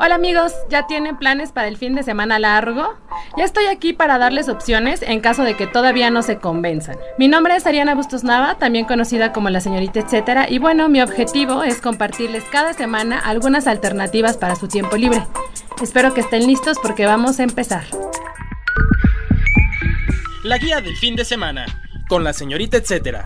Hola amigos, ¿ya tienen planes para el fin de semana largo? Ya estoy aquí para darles opciones en caso de que todavía no se convenzan. Mi nombre es Ariana Bustos Nava, también conocida como la señorita etcétera, y bueno, mi objetivo es compartirles cada semana algunas alternativas para su tiempo libre. Espero que estén listos porque vamos a empezar. La guía del fin de semana, con la señorita etcétera.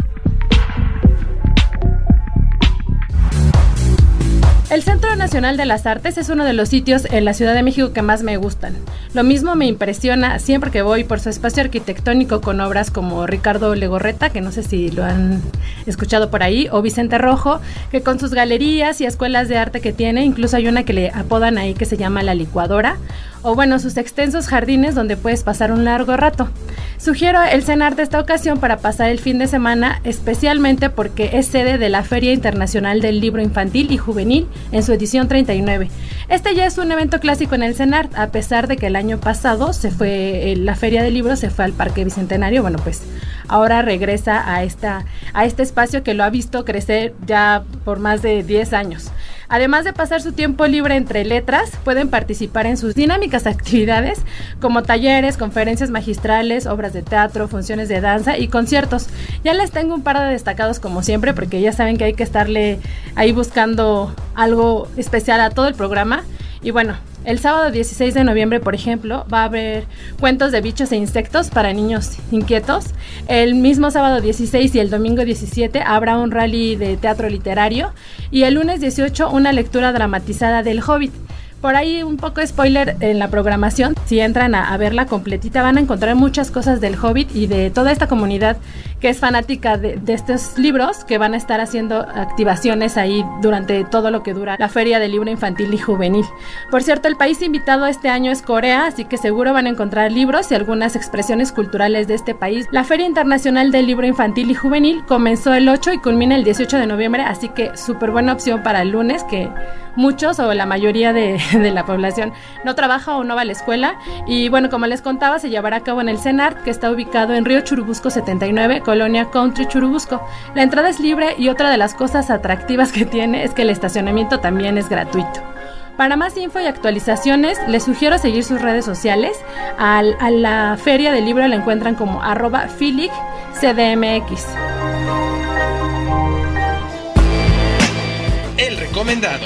El Centro Nacional de las Artes es uno de los sitios en la Ciudad de México que más me gustan. Lo mismo me impresiona siempre que voy por su espacio arquitectónico con obras como Ricardo Legorreta, que no sé si lo han escuchado por ahí, o Vicente Rojo, que con sus galerías y escuelas de arte que tiene, incluso hay una que le apodan ahí que se llama La Licuadora, o bueno, sus extensos jardines donde puedes pasar un largo rato. Sugiero el cenar de esta ocasión para pasar el fin de semana, especialmente porque es sede de la Feria Internacional del Libro Infantil y Juvenil en su edición 39. Este ya es un evento clásico en el CENAR, a pesar de que el año pasado se fue, eh, la Feria del Libro se fue al Parque Bicentenario, bueno pues ahora regresa a, esta, a este espacio que lo ha visto crecer ya por más de 10 años. Además de pasar su tiempo libre entre letras, pueden participar en sus dinámicas actividades como talleres, conferencias magistrales, obras de teatro, funciones de danza y conciertos. Ya les tengo un par de destacados como siempre porque ya saben que hay que estarle ahí buscando algo especial a todo el programa. Y bueno, el sábado 16 de noviembre, por ejemplo, va a haber cuentos de bichos e insectos para niños inquietos. El mismo sábado 16 y el domingo 17 habrá un rally de teatro literario. Y el lunes 18 una lectura dramatizada del Hobbit. Por ahí un poco spoiler en la programación. Si entran a, verla completita van a encontrar muchas cosas del Hobbit y de toda esta comunidad que es fanática de, estos libros que van a estar haciendo activaciones ahí durante todo lo que dura la Feria del Libro Infantil y Juvenil. Por cierto, el país invitado este año es Corea, así que seguro van a encontrar libros y algunas expresiones culturales de este país. La Feria Internacional del Libro Infantil y Juvenil comenzó el 8 y culmina el 18 de noviembre, así que súper buena opción para el lunes que muchos o la mayoría de, de, la población no trabaja o no va a la escuela. Y bueno, como les contaba, se llevará a cabo en el CENART, que está ubicado en Río Churubusco 79, Colonia Country Churubusco. La entrada es libre y otra de las cosas atractivas que tiene es que el estacionamiento también es gratuito. Para más info y actualizaciones, les sugiero seguir sus redes sociales. a la feria del libro la encuentran como arroba CDMX. El recomendado.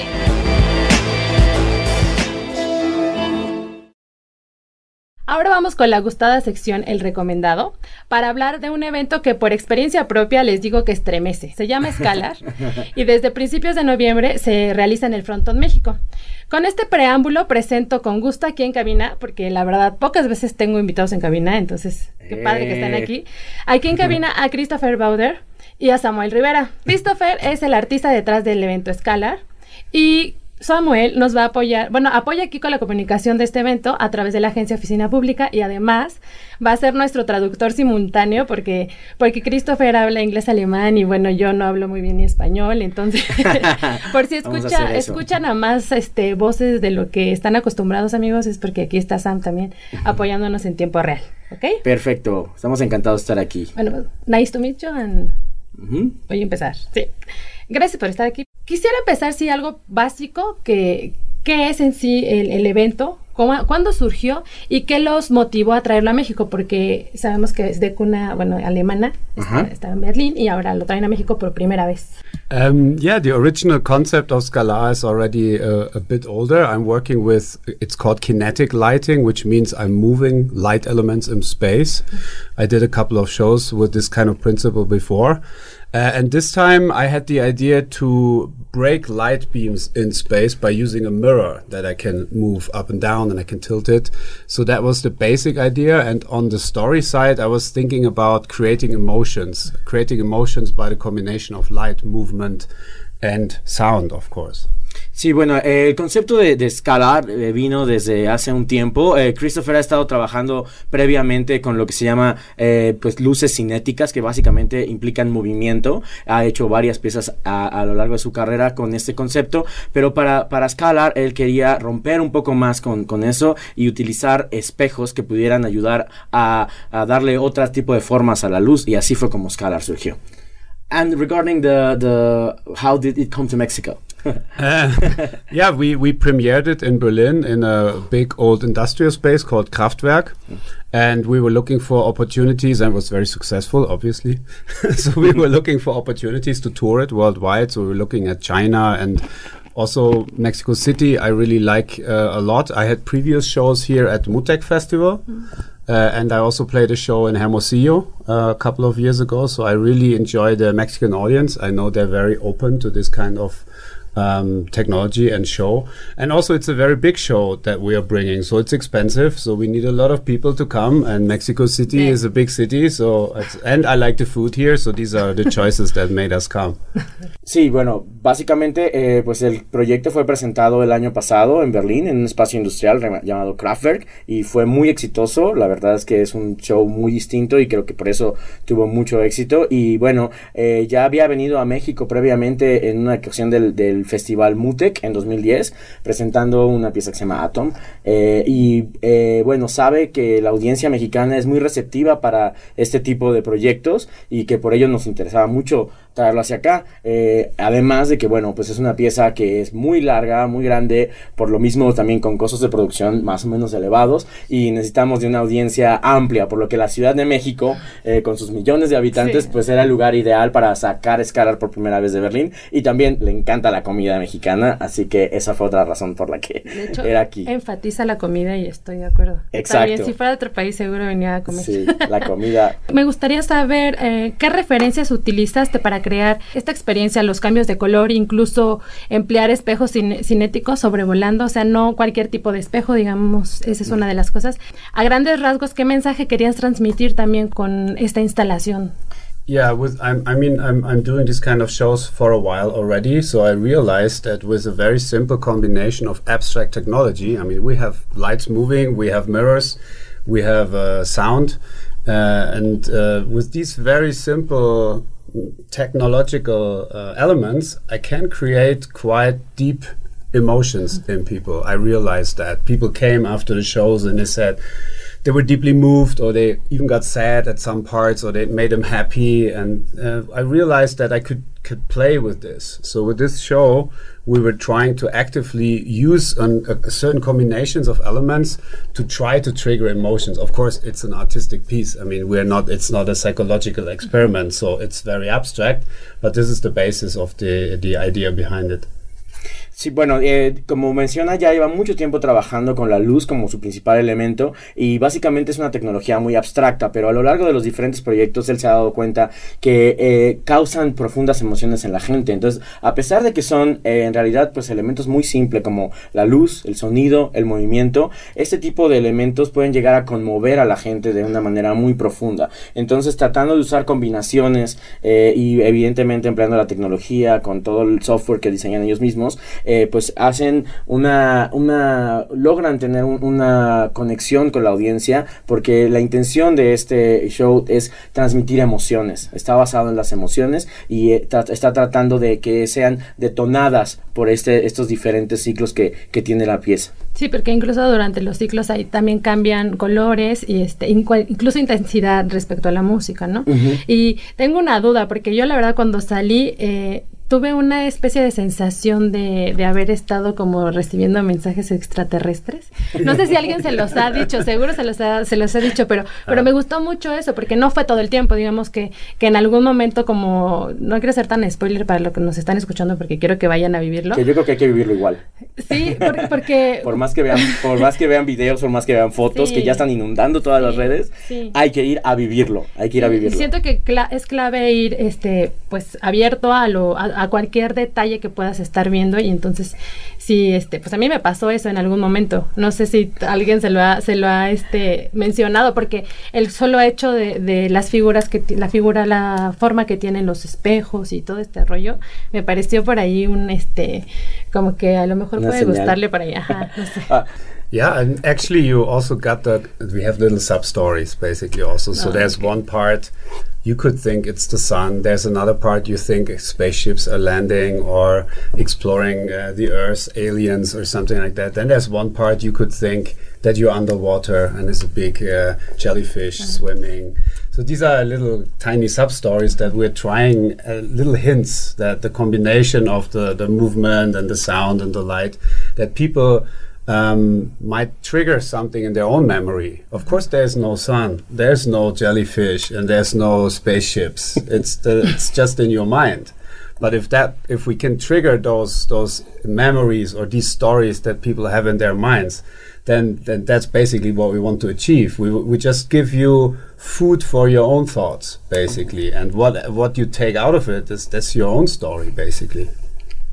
Ahora vamos con la gustada sección El Recomendado para hablar de un evento que por experiencia propia les digo que estremece. Se llama Escalar y desde principios de noviembre se realiza en el Frontón México. Con este preámbulo presento con gusto aquí en cabina, porque la verdad pocas veces tengo invitados en cabina, entonces qué padre que están aquí. Aquí en cabina a Christopher Bauder y a Samuel Rivera. Christopher es el artista detrás del evento Escalar y Samuel nos va a apoyar, bueno, apoya aquí con la comunicación de este evento a través de la Agencia Oficina Pública y además va a ser nuestro traductor simultáneo porque, porque Christopher habla inglés alemán y bueno, yo no hablo muy bien ni español, entonces por si escucha, escuchan a más este, voces de lo que están acostumbrados amigos es porque aquí está Sam también apoyándonos en tiempo real, ¿ok? Perfecto, estamos encantados de estar aquí. Bueno, nice to meet you and voy a empezar, sí. Gracias por estar aquí. Quisiera empezar, sí, algo básico, que, ¿qué es en sí el, evento? ¿Cómo, ¿Cuándo surgió y qué los motivó a traerlo a México? Porque sabemos que es de cuna, bueno, alemana, está, en Berlín y ahora lo traen a México por primera vez. Um, yeah, the original concept of Scala is already uh, a bit older. I'm working with, it's called kinetic lighting, which means I'm moving light elements in space. I did a couple of shows with this kind of principle before. Uh, and this time I had the idea to break light beams in space by using a mirror that I can move up and down and I can tilt it. So that was the basic idea. And on the story side, I was thinking about creating emotions, creating emotions by the combination of light, movement, and sound, of course. Sí, bueno, eh, el concepto de, de escalar eh, vino desde hace un tiempo. Eh, Christopher ha estado trabajando previamente con lo que se llama pues luces cinéticas, que básicamente implican movimiento. Ha hecho varias piezas a, a, lo largo de su carrera con este concepto, pero para, para escalar él quería romper un poco más con, con eso y utilizar espejos que pudieran ayudar a, a darle otro tipo de formas a la luz y así fue como Scalar surgió. And regarding the, the how did it come to Mexico? Uh, yeah, we, we premiered it in Berlin in a big old industrial space called Kraftwerk. And we were looking for opportunities and was very successful, obviously. so we were looking for opportunities to tour it worldwide. So we were looking at China and also Mexico City. I really like uh, a lot. I had previous shows here at Mutec Festival. Mm. Uh, and I also played a show in Hermosillo uh, a couple of years ago. So I really enjoy the Mexican audience. I know they're very open to this kind of um, technology and show. And also, it's a very big show that we are bringing, so it's expensive. So we need a lot of people to come. And Mexico City yeah. is a big city, so and I like the food here, so these are the choices that made us come. Sí, bueno, básicamente, eh, pues el proyecto fue presentado el año pasado en Berlín en un espacio industrial llamado Kraftwerk y fue muy exitoso. La verdad es que es un show muy distinto y creo que por eso tuvo mucho éxito. Y bueno, eh, ya había venido a México previamente en una ocasión del, del Festival Mutec en 2010, presentando una pieza que se llama Atom. Eh, y eh, bueno, sabe que la audiencia mexicana es muy receptiva para este tipo de proyectos y que por ello nos interesaba mucho traerlo hacia acá. Eh, además de que, bueno, pues es una pieza que es muy larga, muy grande, por lo mismo también con costos de producción más o menos elevados y necesitamos de una audiencia amplia, por lo que la Ciudad de México, eh, con sus millones de habitantes, sí. pues era el lugar ideal para sacar Scalar por primera vez de Berlín y también le encanta la comida mexicana, así que esa fue otra razón por la que hecho, era aquí. Enfatiza la comida y estoy de acuerdo. Exacto. También si fuera de otro país seguro venía a comer. Sí, la comida. Me gustaría saber eh, qué referencias utilizaste para crear esta experiencia, los cambios de color, incluso emplear espejos cin cinéticos sobrevolando, o sea, no cualquier tipo de espejo, digamos, esa es una de las cosas. A grandes rasgos, ¿qué mensaje querías transmitir también con esta instalación? Yeah, with I'm, I mean, I'm I'm doing this kind of shows for a while already. So I realized that with a very simple combination of abstract technology, I mean, we have lights moving, we have mirrors, we have uh, sound, uh, and uh, with these very simple technological uh, elements, I can create quite deep emotions in people. I realized that people came after the shows and they said they were deeply moved, or they even got sad at some parts, or they made them happy. And uh, I realized that I could could play with this. So with this show, we were trying to actively use an, a, a certain combinations of elements to try to trigger emotions. Of course, it's an artistic piece. I mean, we're not. It's not a psychological experiment, so it's very abstract. But this is the basis of the the idea behind it. Sí, bueno, eh, como menciona, ya lleva mucho tiempo trabajando con la luz como su principal elemento y básicamente es una tecnología muy abstracta, pero a lo largo de los diferentes proyectos él se ha dado cuenta que eh, causan profundas emociones en la gente. Entonces, a pesar de que son eh, en realidad pues elementos muy simples como la luz, el sonido, el movimiento, este tipo de elementos pueden llegar a conmover a la gente de una manera muy profunda. Entonces, tratando de usar combinaciones y evidentemente empleando la tecnología con todo el software que diseñan ellos mismos, eh, pues hacen una, una logran tener un, una conexión con la audiencia porque la intención de este show es transmitir emociones, está basado en las emociones y eh, tra está tratando de que sean detonadas por este, estos diferentes ciclos que, que tiene la pieza. Sí, porque incluso durante los ciclos ahí también cambian colores y este incluso intensidad respecto a la música, ¿no? Uh -huh. Y tengo una duda, porque yo la verdad cuando salí eh, tuve una especie de sensación de, de, haber estado como recibiendo mensajes extraterrestres. No sé si alguien se los ha dicho, seguro se los ha, se los ha dicho, pero, pero ah. me gustó mucho eso, porque no fue todo el tiempo, digamos que, que en algún momento como, no quiero ser tan spoiler para lo que nos están escuchando, porque quiero que vayan a vivirlo. Que yo creo que hay que vivirlo igual. Sí, porque... por, más que vean, por más que vean videos, por más que vean fotos que ya están inundando todas las redes, hay que ir a vivirlo, hay que ir a vivirlo. Siento que es clave ir este, pues, abierto a, lo, a, cualquier detalle que puedas estar viendo y entonces, sí, este, pues a mí me pasó eso en algún momento. No sé si alguien se lo ha, se lo ha este, mencionado, porque el solo hecho de, de las figuras, que la figura, la forma que tienen los espejos y todo este rollo, me pareció por ahí un, este, como que a lo mejor puede gustarle por ahí. Ajá, no sé. Ah. Yeah, and actually, you also got the. We have little sub stories basically also. So oh, there's okay. one part you could think it's the sun. There's another part you think spaceships are landing or exploring uh, the Earth, aliens or something like that. Then there's one part you could think that you're underwater and there's a big uh, jellyfish mm. swimming. So these are little tiny sub stories that we're trying, uh, little hints that the combination of the, the movement and the sound and the light that people um, might trigger something in their own memory. Of course, there's no sun, there's no jellyfish, and there's no spaceships. it's the, it's just in your mind. But if that if we can trigger those those memories or these stories that people have in their minds, then then that's basically what we want to achieve. We we just give you food for your own thoughts, basically, and what what you take out of it is that's your own story, basically.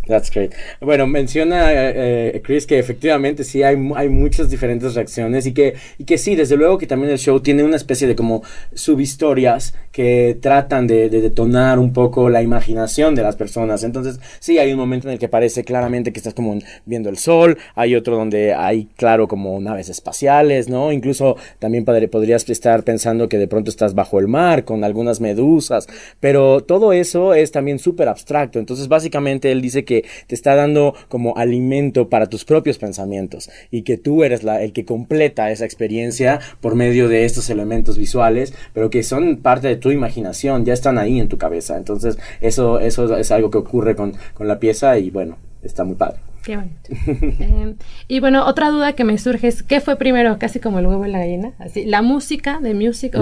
That's great. Bueno, menciona eh, eh, Chris que efectivamente sí hay, hay muchas diferentes reacciones y que, y que sí, desde luego que también el show tiene una especie de como subhistorias que tratan de, detonar un poco la imaginación de las personas. Entonces, sí, hay un momento en el que parece claramente que estás como viendo el sol, hay otro donde hay, claro, como naves espaciales, ¿no? Incluso también podrías estar pensando que de pronto estás bajo el mar con algunas medusas, pero todo eso es también súper abstracto. Entonces, básicamente él dice que te está dando como alimento para tus propios pensamientos y que tú eres el que completa esa experiencia por medio de estos elementos visuales, pero que son parte de tu imaginación, ya están ahí en tu cabeza. Entonces, eso, eso es algo que ocurre con, con la pieza y bueno, está muy padre. Qué bonito. Em, y bueno, otra duda que me surge es, ¿qué fue primero? Casi como el huevo y la gallina. Así, la música de music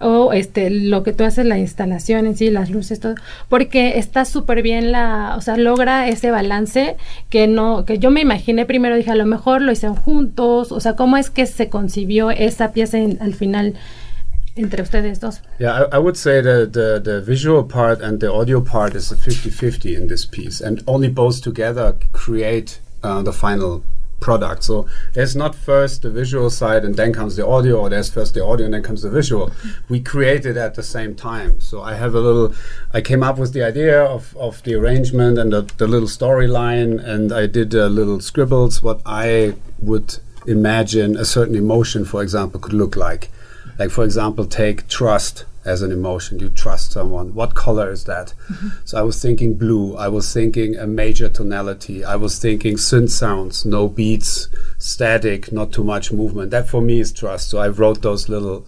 o, este, lo que tú haces, la instalación en sí, las luces, todo. Porque está súper bien la, o sea, logra ese balance que no, que yo me imaginé primero, dije, a lo mejor lo hicieron juntos. O sea, ¿cómo es que se concibió esa pieza al final? Entre ustedes dos? Yeah, I, I, would say that the, the visual part and the audio part is a 50-50 in this piece, and only both together create uh, the final product. So there's not first the visual side and then comes the audio, or there's first the audio and then comes the visual. we created at the same time. So I have a little, I came up with the idea of, of the arrangement and the, the little storyline, and I did uh, little scribbles what I would imagine a certain emotion, for example, could look like. Like, for example, take trust as an emotion. You trust someone. What color is that? Mm-hmm. So I was thinking blue. I was thinking a major tonality. I was thinking synth sounds, no beats, static, not too much movement. That for me is trust. So I wrote those little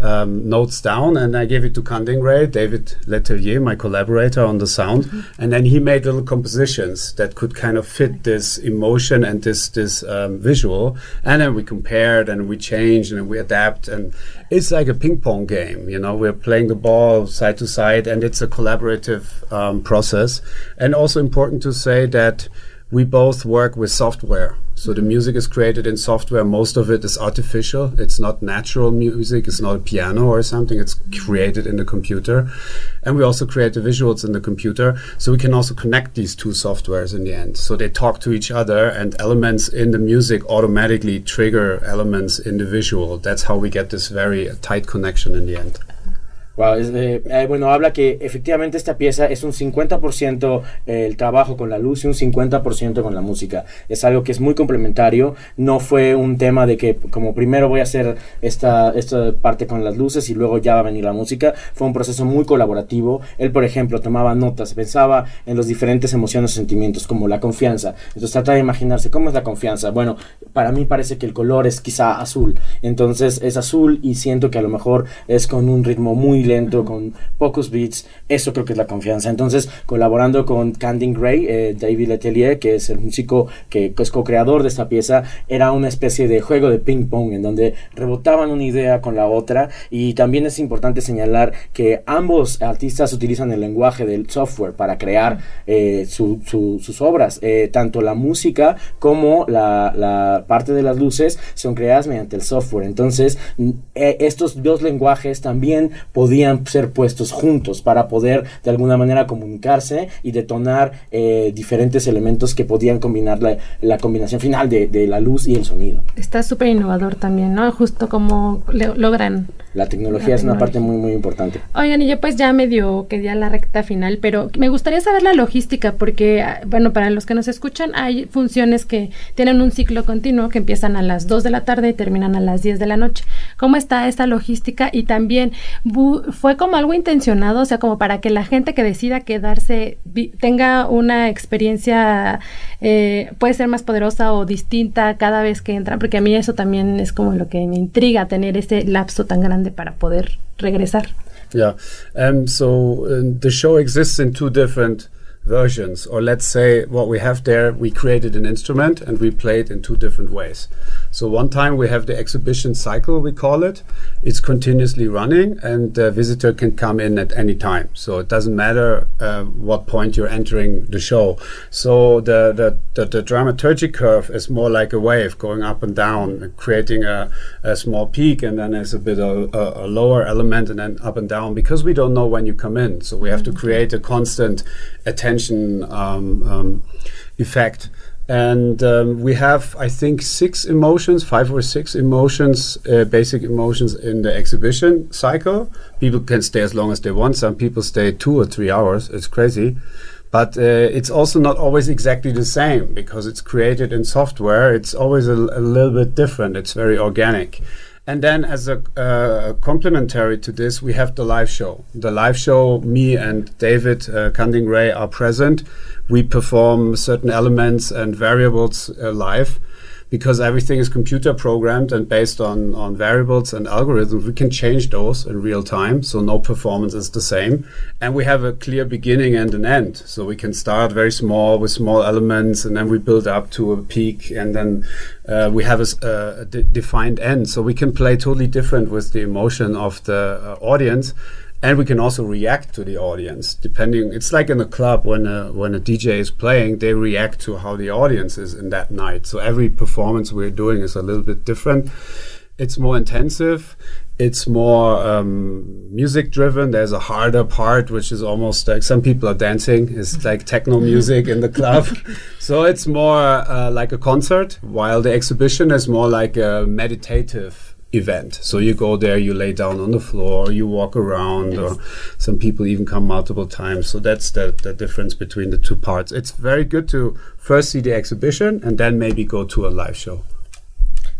um, notes down and I gave it to Ray, David Letelier, my collaborator on the sound, mm-hmm. and then he made little compositions that could kind of fit this emotion and this this um, visual, and then we compared and we changed and we adapt, and it's like a ping pong game. You know, we're playing the ball side to side, and it's a collaborative um, process, and also important to say that we both work with software. So the music is created in software. Most of it is artificial. It's not natural music. It's not a piano or something. It's created in the computer. And we also create the visuals in the computer. So we can also connect these two softwares in the end. So they talk to each other and elements in the music automatically trigger elements in the visual. That's how we get this very tight connection in the end. Eh, eh, bueno, habla que efectivamente esta pieza es un 50% el trabajo con la luz y un 50% con la música. Es algo que es muy complementario. No fue un tema de que como primero voy a hacer esta, esta parte con las luces y luego ya va a venir la música. Fue un proceso muy colaborativo. Él, por ejemplo, tomaba notas, pensaba en los diferentes emociones sentimientos, como la confianza. Entonces trata de imaginarse cómo es la confianza. Bueno, para mí parece que el color es quizá azul. Entonces es azul y siento que a lo mejor es con un ritmo muy lento, con pocos beats, eso creo que es la confianza. Entonces, colaborando con Candy Gray, eh, David Letelier, que es el músico que es co-creador de esta pieza, era una especie de juego de ping pong en donde rebotaban una idea con la otra y también es importante señalar que ambos artistas utilizan el lenguaje del software para crear eh, sus obras, eh, tanto la música como la, la, parte de las luces son creadas mediante el software. Entonces, eh, estos dos lenguajes también podían ser puestos juntos para poder de alguna manera comunicarse y detonar diferentes elementos que podían combinar la, la combinación final de, de, la luz y el sonido. Está súper innovador también, ¿no? Justo como logran la tecnología es una parte muy, muy importante. Oigan, y yo pues ya medio que ya la recta final, pero me gustaría saber la logística, porque, ah, bueno, para los que nos escuchan, hay funciones que tienen un ciclo continuo que empiezan a las 2 de la tarde y terminan a las 10 de la noche. ¿Cómo está esta logística? Y también, ¿fue como algo intencionado? O sea, como para que la gente que decida quedarse tenga una experiencia, eh, puede ser más poderosa o distinta cada vez que entra, porque a mí eso también es como lo que me intriga, tener ese lapso tan grande para poder regresar. Yeah, um, so uh, the show exists in two different versions, or let's say what we have there, we created an instrument and we play it in two different ways. So one time we have the exhibition cycle, we call it. It's continuously running, and the visitor can come in at any time. So it doesn't matter uh, what point you're entering the show. So the, the, the, the, dramaturgy curve is more like a wave going up and down, creating a, a small peak, and then there's a bit of a, a, lower element, and then up and down because we don't know when you come in. So we have to create a constant attention um, um, effect. And um, we have i think six emotions five or six emotions uh, basic emotions in the exhibition cycle. People can stay as long as they want. Some people stay two or three hours. It's crazy. But uh, it's also not always exactly the same because it's created in software. It's always a, a little bit different. It's very organic and then, as a uh, complementary to this, we have the live show. The live show, me and David uh, Cunding Ray are present. We perform certain elements and variables uh, live because everything is computer programmed and based on, on variables and algorithms, we can change those in real time. So no performance is the same. And we have a clear beginning and an end. So we can start very small with small elements and then we build up to a peak and then uh, we have a, a defined end. So we can play totally different with the emotion of the uh, audience and we can also react to the audience depending it's like in a club when a, when a dj is playing they react to how the audience is in that night. So every performance we're doing is a little bit different. It's more intensive. It's more um, music driven there's a harder part which is almost like some people are dancing. It's like techno music in the club. So it's more uh, like a concert while the exhibition is more like a meditative event. So you go there, you lay down on the floor, you walk around, yes. or some people even come multiple times. So that's the, the difference between the two parts. It's very good to first see the exhibition and then maybe go to a live show.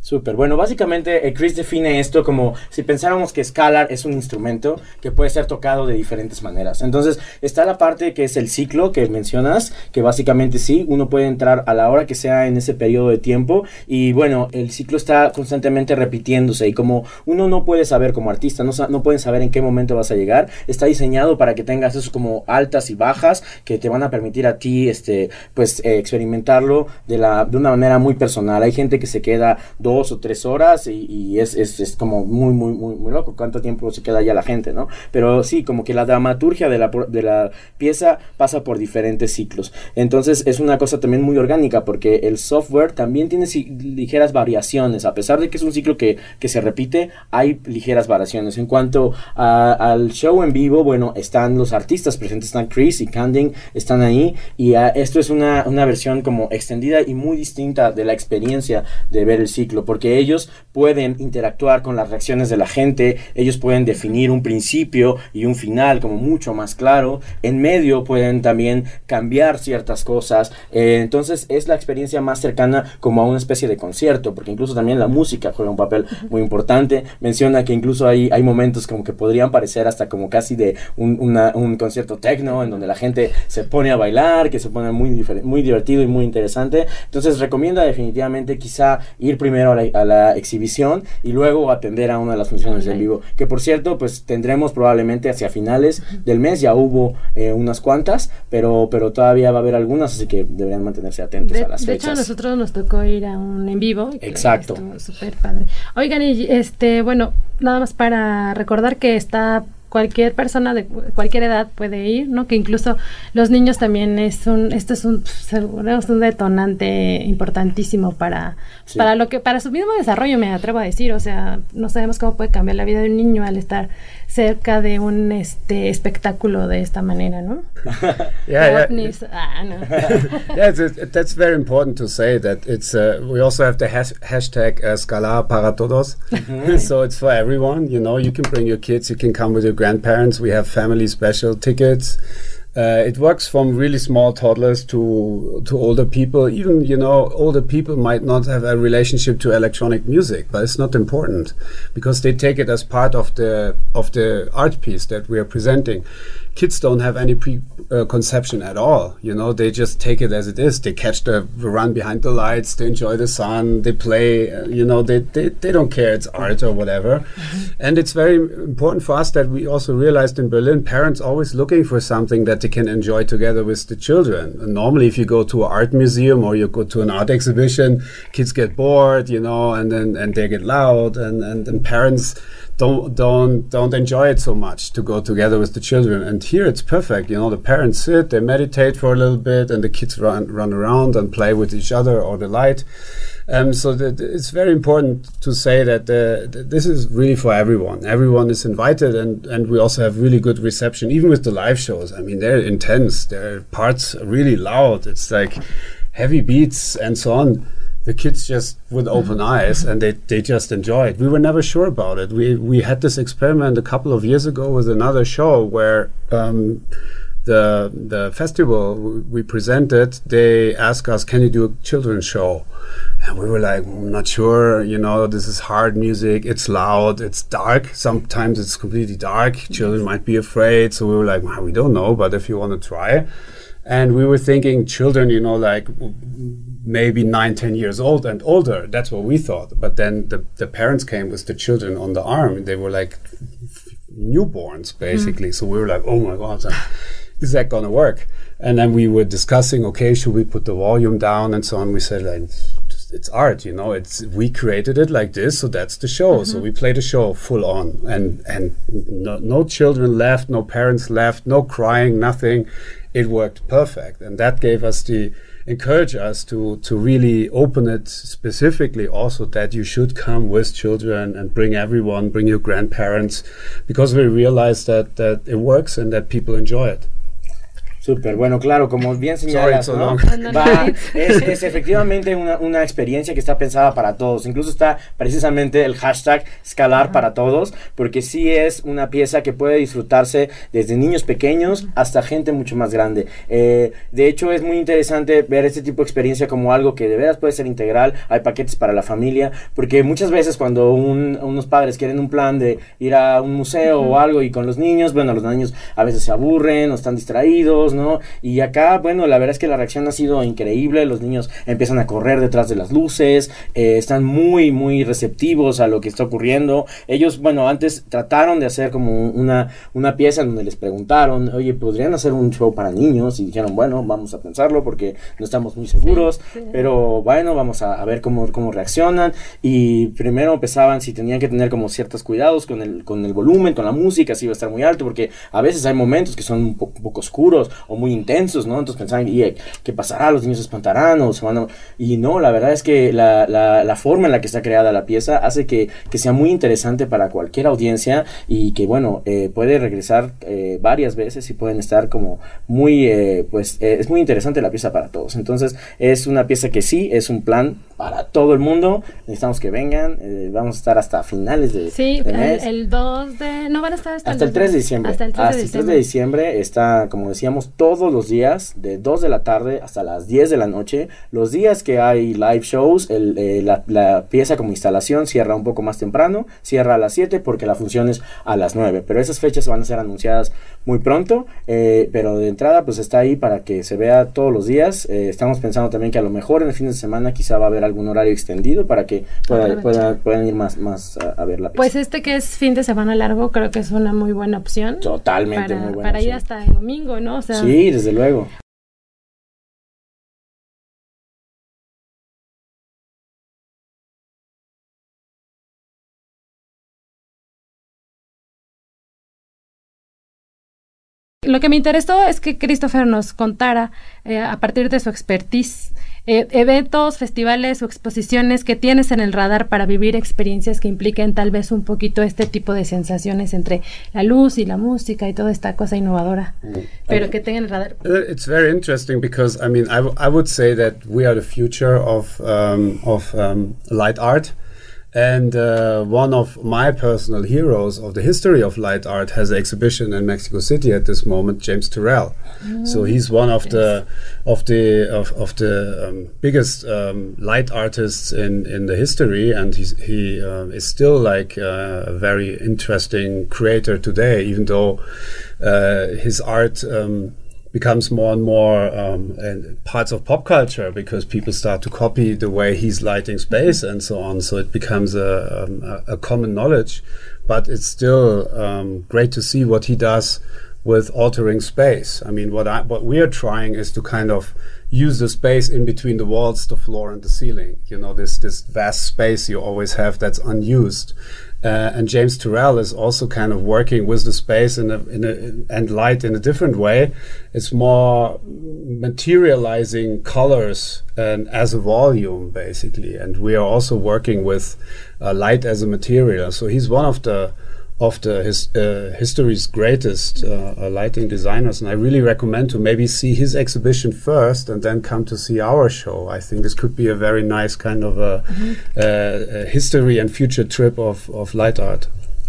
Súper. Bueno, básicamente eh, Chris define esto como si pensáramos que Scalar es un instrumento que puede ser tocado de diferentes maneras. Entonces, está la parte que es el ciclo que mencionas, que básicamente sí, uno puede entrar a la hora que sea en ese periodo de tiempo y bueno, el ciclo está constantemente repitiéndose y como uno no puede saber como artista, no, no pueden saber en qué momento vas a llegar, está diseñado para que tengas esos como altas y bajas que te van a permitir a ti, este, pues, eh, experimentarlo de, la, de una manera muy personal. Hay gente que se queda dos o tres horas y, es, es, es, como muy, muy, muy, muy loco cuánto tiempo se queda ya la gente, ¿no? Pero sí, como que la dramaturgia de la, de la pieza pasa por diferentes ciclos. Entonces es una cosa también muy orgánica porque el software también tiene ligeras variaciones, a pesar de que es un ciclo que, que se repite, hay ligeras variaciones. En cuanto al show en vivo, bueno, están los artistas presentes, están Chris y Canding, están ahí y esto es una, una versión como extendida y muy distinta de la experiencia de ver el ciclo porque ellos pueden interactuar con las reacciones de la gente, ellos pueden definir un principio y un final como mucho más claro, en medio pueden también cambiar ciertas cosas, eh, entonces es la experiencia más cercana como a una especie de concierto, porque incluso también la música juega un papel muy importante, menciona que incluso hay, hay momentos como que podrían parecer hasta como casi de un, un concierto techno, en donde la gente se pone a bailar, que se pone muy, muy divertido y muy interesante, entonces recomienda definitivamente quizá ir primero a a la, exhibición y luego atender a una de las funciones en vivo. Que por cierto, pues tendremos probablemente hacia finales del mes, ya hubo eh, unas cuantas, pero, pero todavía va a haber algunas, así que deberían mantenerse atentos a las fechas. De hecho, a nosotros nos tocó ir a un en vivo. Exacto. Súper padre. Oigan, y este, bueno, nada más para recordar que está cualquier persona de cualquier edad puede ir, ¿no? Que incluso los niños también es un, esto es un, es un detonante importantísimo para, para lo que, para su mismo desarrollo, me atrevo a decir, o sea, no sabemos cómo puede cambiar la vida de un niño al estar cerca de un este espectáculo de esta manera, ¿no? yeah, yeah. Ah, no. yeah, that's very important to say that it's. Uh, we also have the has hashtag uh, Scala para todos, so it's for everyone. You know, you can bring your kids, you can come with your grandparents. We have family special tickets. Uh, it works from really small toddlers to to older people. Even you know, older people might not have a relationship to electronic music, but it's not important because they take it as part of the of the art piece that we are presenting kids don't have any preconception uh, at all. You know, they just take it as it is. They catch the, run behind the lights. They enjoy the sun. They play. Uh, you know, they, they they don't care. It's art or whatever. Mm-hmm. And it's very important for us that we also realized in Berlin, parents always looking for something that they can enjoy together with the children. And normally, if you go to an art museum or you go to an art exhibition, kids get bored. You know, and then and they get loud, and and, and parents don't don't don't enjoy it so much to go together with the children. And here it's perfect. You know, the parents sit, they meditate for a little bit, and the kids run run around and play with each other or the light. Um, so that it's very important to say that uh, this is really for everyone. Everyone is invited, and and we also have really good reception, even with the live shows. I mean, they're intense. Their parts are really loud. It's like heavy beats and so on the kids just with open eyes and they, they just enjoy it. We were never sure about it. We we had this experiment a couple of years ago with another show where um, the the festival we presented they asked us, "Can you do a children's show?" And we were like, not sure. You know, this is hard music. It's loud. It's dark. Sometimes it's completely dark. Children might be afraid. So we were like, well, we don't know. But if you want to try, and we were thinking, children, you know, like maybe nine, ten years old and older. That's what we thought. But then the, the parents came with the children on the arm. They were like newborns, basically. Mm. So we were like, oh my God, is that going to work? And then we were discussing, okay, should we put the volume down and so on? We said, like, it's art, you know. It's we created it like this, so that's the show. Mm-hmm. So we played the show full on, and and no, no, children left, no parents left, no crying, nothing. It worked perfect, and that gave us the encourage us to to really open it specifically also that you should come with children and bring everyone bring your grandparents because we realize that that it works and that people enjoy it Súper, bueno, claro, como bien señalas, ¿no? es, efectivamente una, una, experiencia que está pensada para todos. Incluso está precisamente el hashtag escalar para todos, porque sí es una pieza que puede disfrutarse desde niños pequeños hasta gente mucho más grande. Eh, de hecho, es muy interesante ver este tipo de experiencia como algo que de veras puede ser integral. Hay paquetes para la familia, porque muchas veces cuando unos padres quieren un plan de ir a un museo o algo y con los niños, bueno, los niños a veces se aburren o están distraídos, y acá, bueno, la verdad es que la reacción ha sido increíble, los niños empiezan a correr detrás de las luces, eh, están muy, muy receptivos a lo que está ocurriendo. Ellos, bueno, antes trataron de hacer como una, una pieza donde les preguntaron, oye, ¿podrían hacer un show para niños? Y dijeron, bueno, vamos a pensarlo porque no estamos muy seguros, pero bueno, vamos a, ver cómo, cómo reaccionan. Y primero empezaban si tenían que tener como ciertos cuidados con el, con el volumen, con la música, si iba a estar muy alto, porque a veces hay momentos que son un, un poco oscuros o muy intensos, ¿no? Entonces pensaban, ¿y qué pasará? ¿Los niños se espantarán? O se van a... Y no, la verdad es que la, la, la, forma en la que está creada la pieza hace que, que, sea muy interesante para cualquier audiencia y que, bueno, eh, puede regresar eh, varias veces y pueden estar como muy, eh, pues, es muy interesante la pieza para todos. Entonces, es una pieza que sí, es un plan para todo el mundo. Necesitamos que vengan. vamos a estar hasta finales de, sí, El, 2 de... No van a estar hasta, el 3 de diciembre. Hasta el 3 de diciembre. de diciembre está, como decíamos, todos los días, de 2 de la tarde hasta las 10 de la noche. Los días que hay live shows, el, eh, la, la, pieza como instalación cierra un poco más temprano, cierra a las 7 porque la función es a las 9. Pero esas fechas van a ser anunciadas muy pronto, eh, pero de entrada pues está ahí para que se vea todos los días. Eh, estamos pensando también que a lo mejor en el fin de semana quizá va a haber algún horario extendido para que pueda, pueda, puedan ir más, más a, a, ver la pieza. Pues este que es fin de semana largo creo que es una muy buena opción. Totalmente, para, muy buena Para opción. ir hasta el domingo, ¿no? O sea, Sí, desde luego. Lo que me interesó es que Christopher nos contara, eh, a partir de su expertise, eh, eventos, festivales o exposiciones que tienes en el radar para vivir experiencias que impliquen tal vez un poquito este tipo de sensaciones entre la luz y la música y toda esta cosa innovadora, pero que tengan el radar. It's very interesting because I mean I, I would say that we are the future of um, of um, light art. And uh, one of my personal heroes of the history of light art has an exhibition in Mexico City at this moment, James Turrell. Mm. So he's one of yes. the of the of, of the um, biggest um, light artists in, in the history, and he's, he uh, is still like uh, a very interesting creator today, even though uh, his art. Um, becomes more and more um, and parts of pop culture because people start to copy the way he's lighting space and so on. So it becomes a, um, a, common knowledge, but it's still um, great to see what he does with altering space. I mean, what I, what we are trying is to kind of use the space in between the walls, the floor, and the ceiling. You know, this this vast space you always have that's unused. Uh, and James Turrell is also kind of working with the space in a, in a, and light in a different way. It's more materializing colors and as a volume, basically. And we are also working with uh, light as a material. So he's one of the of the his, uh, history's greatest uh, lighting designers, and I really recommend to maybe see his exhibition first and then come to see our show. I think this could be a very nice kind of a, mm-hmm. uh, a history and future trip of, of light art.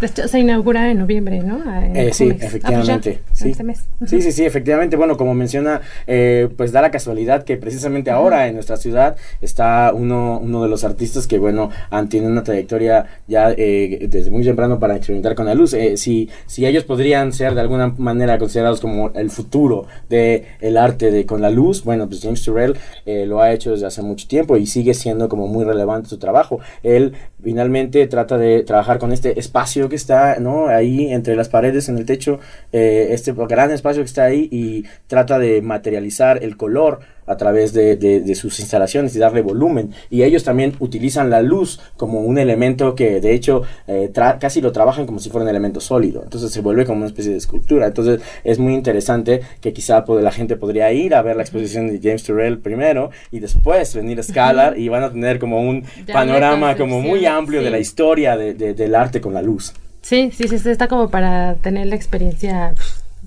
Se inaugura en noviembre, ¿no? En eh, sí, efectivamente. Ah, pues sí. Este mes. Uh -huh. sí, sí, sí, efectivamente. Bueno, como menciona, eh, pues da la casualidad que precisamente uh -huh. ahora en nuestra ciudad está uno, uno de los artistas que, bueno, han tenido una trayectoria ya eh, desde muy temprano para experimentar con la luz. Eh, si, si ellos podrían ser de alguna manera considerados como el futuro del el arte de con la luz, bueno, pues James Turrell eh, lo ha hecho desde hace mucho tiempo y sigue siendo como muy relevante su trabajo. Él finalmente trata de trabajar con este espacio que está no ahí entre las paredes en el techo eh, este gran espacio que está ahí y trata de materializar el color a través de, de, de, sus instalaciones y darle volumen. Y ellos también utilizan la luz como un elemento que de hecho eh, casi lo trabajan como si fuera un elemento sólido. Entonces se vuelve como una especie de escultura. Entonces es muy interesante que quizá pues, la gente podría ir a ver la exposición de James Turrell primero y después venir a Scalar y van a tener como un Ya panorama como muy amplio sí. de la historia de, de, del arte con la luz. Sí, sí, sí, está como para tener la experiencia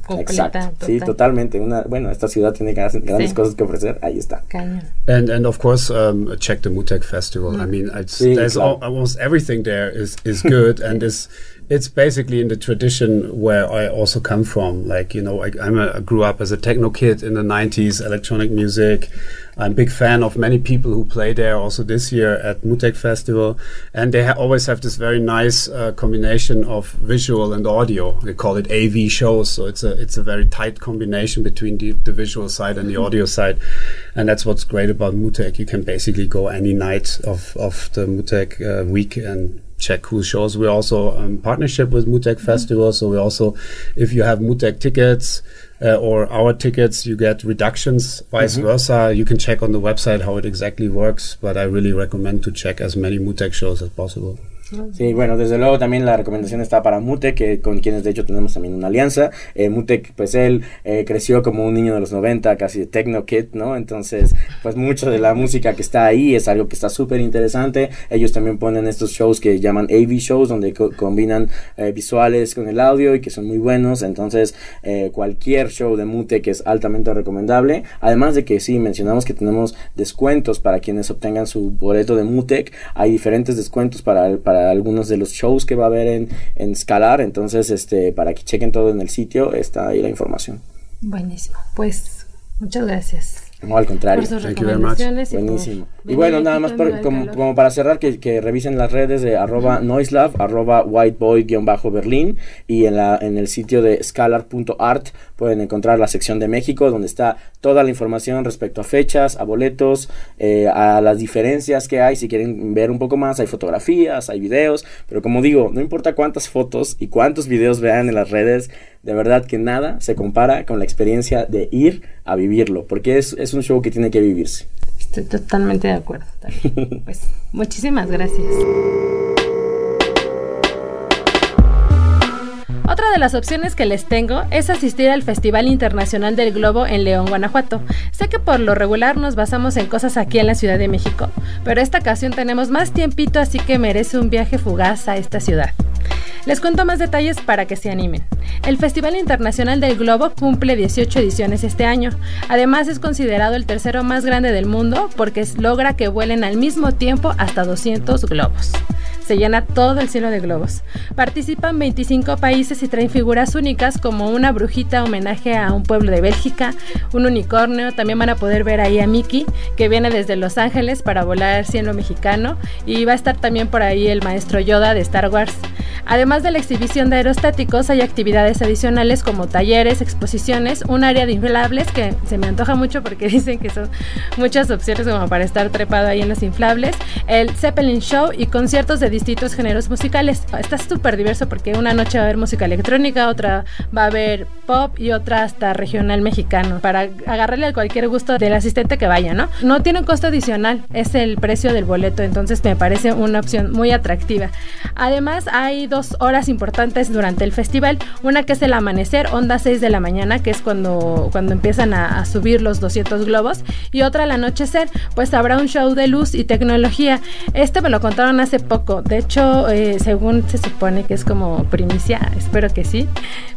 completa. Exacto. Total. Sí, totalmente. Una, bueno, esta ciudad tiene grandes, grandes Sí. cosas que ofrecer. Ahí está. Cañón. And and of course, um, check the Mutec Festival. I mean, it's, Sí, there's claro. al- almost everything there is is good, and is it's basically in the tradition where I also come from. Like you know, I, I'm a, I grew up as a techno kid in the '90s, electronic music. I'm a big fan of many people who play there. Also this year at Mutec Festival, and they ha- always have this very nice uh, combination of visual and audio. They call it AV shows, so it's a it's a very tight combination between the, the visual side and the audio side, and that's what's great about Mutec. You can basically go any night of of the Mutec uh, week and check who shows. We're also in partnership with Mutec mm-hmm. Festival, so we also, if you have Mutec tickets uh, or our tickets, you get reductions. Vice mm-hmm. versa, you can check on the website how it exactly works. But I really recommend to check as many Mutec shows as possible. Sí, bueno, desde luego también la recomendación está para Mutec, que con quienes de hecho tenemos también una alianza. Eh, Mutec, pues él eh, creció como un niño de los 90, casi de techno kid, ¿no? Entonces, pues mucho de la música que está ahí es algo que está súper interesante. Ellos también ponen estos shows que llaman AV shows, donde co- combinan eh, visuales con el audio y que son muy buenos. Entonces, eh, cualquier show de Mutec es altamente recomendable. Además de que sí, mencionamos que tenemos descuentos para quienes obtengan su boleto de Mutec. Hay diferentes descuentos para, para algunos de los shows que va a haber en, en Scalar. Entonces, este, para que chequen todo en el sitio, está ahí la información. Buenísimo. Pues muchas gracias. No, al contrario. Por sus recomendaciones y Buenísimo. Y bueno, nada más por- como, para cerrar, que, que revisen las redes de arroba noiselove, arroba whiteboy-berlin y en, la, en el sitio de scalar.art pueden encontrar la sección de México donde está toda la información respecto a fechas, a boletos, eh, a las diferencias que hay. Si quieren ver un poco más, hay fotografías, hay videos, pero como digo, no importa cuántas fotos y cuántos videos vean en las redes, de verdad que nada se compara con la experiencia de ir a vivirlo, porque es, es un show que tiene que vivirse. Estoy totalmente de acuerdo. Pues muchísimas gracias. Otra de las opciones que les tengo es asistir al Festival Internacional del Globo en León, Guanajuato. Sé que por lo regular nos basamos en cosas aquí en la Ciudad de México, pero esta ocasión tenemos más tiempito, así que merece un viaje fugaz a esta ciudad. Les cuento más detalles para que se animen. El Festival Internacional del Globo cumple 18 ediciones este año. Además es considerado el tercero más grande del mundo porque logra que vuelen al mismo tiempo hasta 200 globos. Se llena todo el cielo de globos. Participan 25 países y traen figuras únicas como una brujita homenaje a un pueblo de Bélgica, un unicornio, también van a poder ver ahí a Mickey que viene desde Los Ángeles para volar cielo mexicano y va a estar también por ahí el maestro Yoda de Star Wars. Además de la exhibición de aerostáticos, hay actividades adicionales como talleres, exposiciones, un área de inflables que se me antoja mucho porque dicen que son muchas opciones como para estar trepado ahí en los inflables, el Zeppelin Show y conciertos de distintos géneros musicales. Está súper diverso porque una noche va a haber música electrónica, otra va a haber pop y otra hasta regional mexicano para agarrarle a cualquier gusto del asistente que vaya, ¿no? No tiene un costo adicional, es el precio del boleto, entonces me parece una opción muy atractiva. Además, hay dos horas importantes durante el festival. Una que es el amanecer, onda 6 de la mañana, que es cuando, cuando empiezan a, a subir los 200 globos. Y otra al anochecer, pues habrá un show de luz y tecnología. Este me lo contaron hace poco. De hecho, eh, según se supone que es como primicia, espero que sí.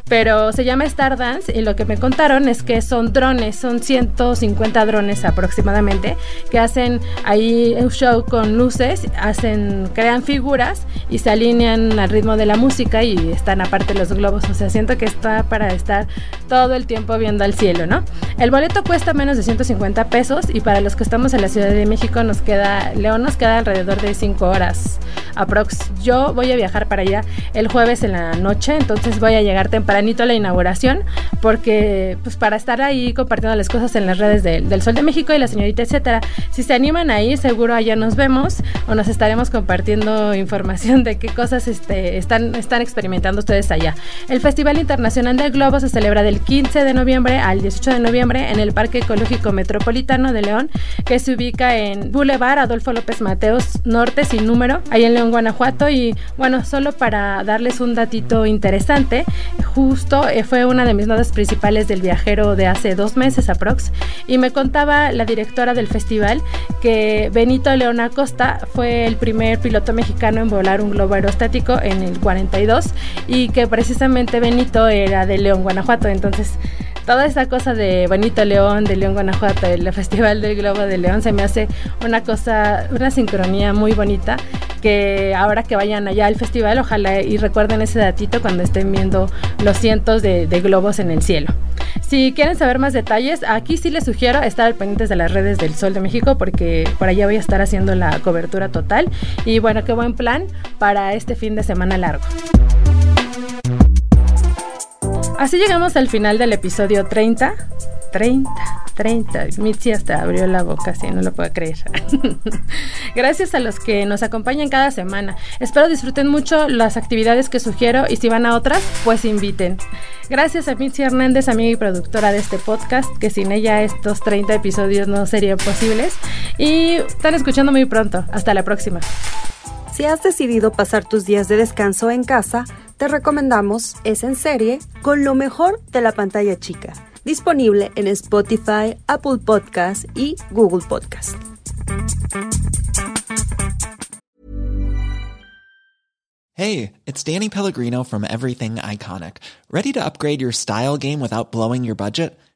Pero se llama Star Dance y lo que me contaron es que son drones, son 150 drones aproximadamente, que hacen ahí un show con luces, hacen, crean figuras y se alinean al ritmo de la música y están aparte los globos. O sea, siento que está para estar todo el tiempo viendo al cielo, ¿no? El boleto cuesta menos de 150 pesos y para los que estamos en la Ciudad de México nos queda, León nos queda alrededor de 5 horas aprox. Yo voy a viajar para allá el jueves en la noche, entonces voy a llegar tempranito la inauguración porque pues para estar ahí compartiendo las cosas en las redes de- del Sol de México y la señorita etcétera. Si se animan ahí, seguro allá nos vemos o nos estaremos compartiendo información de qué cosas este, están, están experimentando ustedes allá. El Festival Internacional del Globo se celebra del 15 de noviembre al 18 de noviembre en el Parque Ecológico Metropolitano de León, que se ubica en Boulevard Adolfo López Mateos Norte sin número, ahí en León, Guanajuato. Y bueno, solo para darles un datito interesante, eh, fue una de mis notas principales del viajero de hace dos meses aprox, y me contaba la directora del festival que Benito León Acosta fue el primer piloto mexicano en volar un globo aerostático en el 42 y que precisamente Benito era de León, Guanajuato. Entonces, toda esta cosa de Benito León, de León, Guanajuato, el Festival del Globo de León, se me hace una cosa, una sincronía muy bonita que ahora que vayan allá al festival, ojalá y recuerden ese datito cuando estén viendo los cientos de, globos en el cielo. Si quieren saber más detalles, aquí sí les sugiero estar pendientes de las redes del Sol de México porque por allá voy a estar haciendo la cobertura total. Y bueno, qué buen plan para este fin de semana largo. Así llegamos al final del episodio 30. 30, 30. Mitzi hasta abrió la boca, así no lo puedo creer. Gracias a los que nos acompañan cada semana. Espero disfruten mucho las actividades que sugiero y si van a otras, pues inviten. Gracias a Mitzi Hernández, amiga y productora de este podcast, que sin ella estos 30 episodios no serían posibles. Y están escuchando muy pronto. Hasta la próxima. Si has decidido pasar tus días de descanso en casa, te recomendamos Es en serie con lo mejor de la pantalla chica, disponible en Spotify, Apple Podcast y Google Podcast. Hey, it's Danny Pellegrino from Everything Iconic. Ready to upgrade your style game without blowing your budget?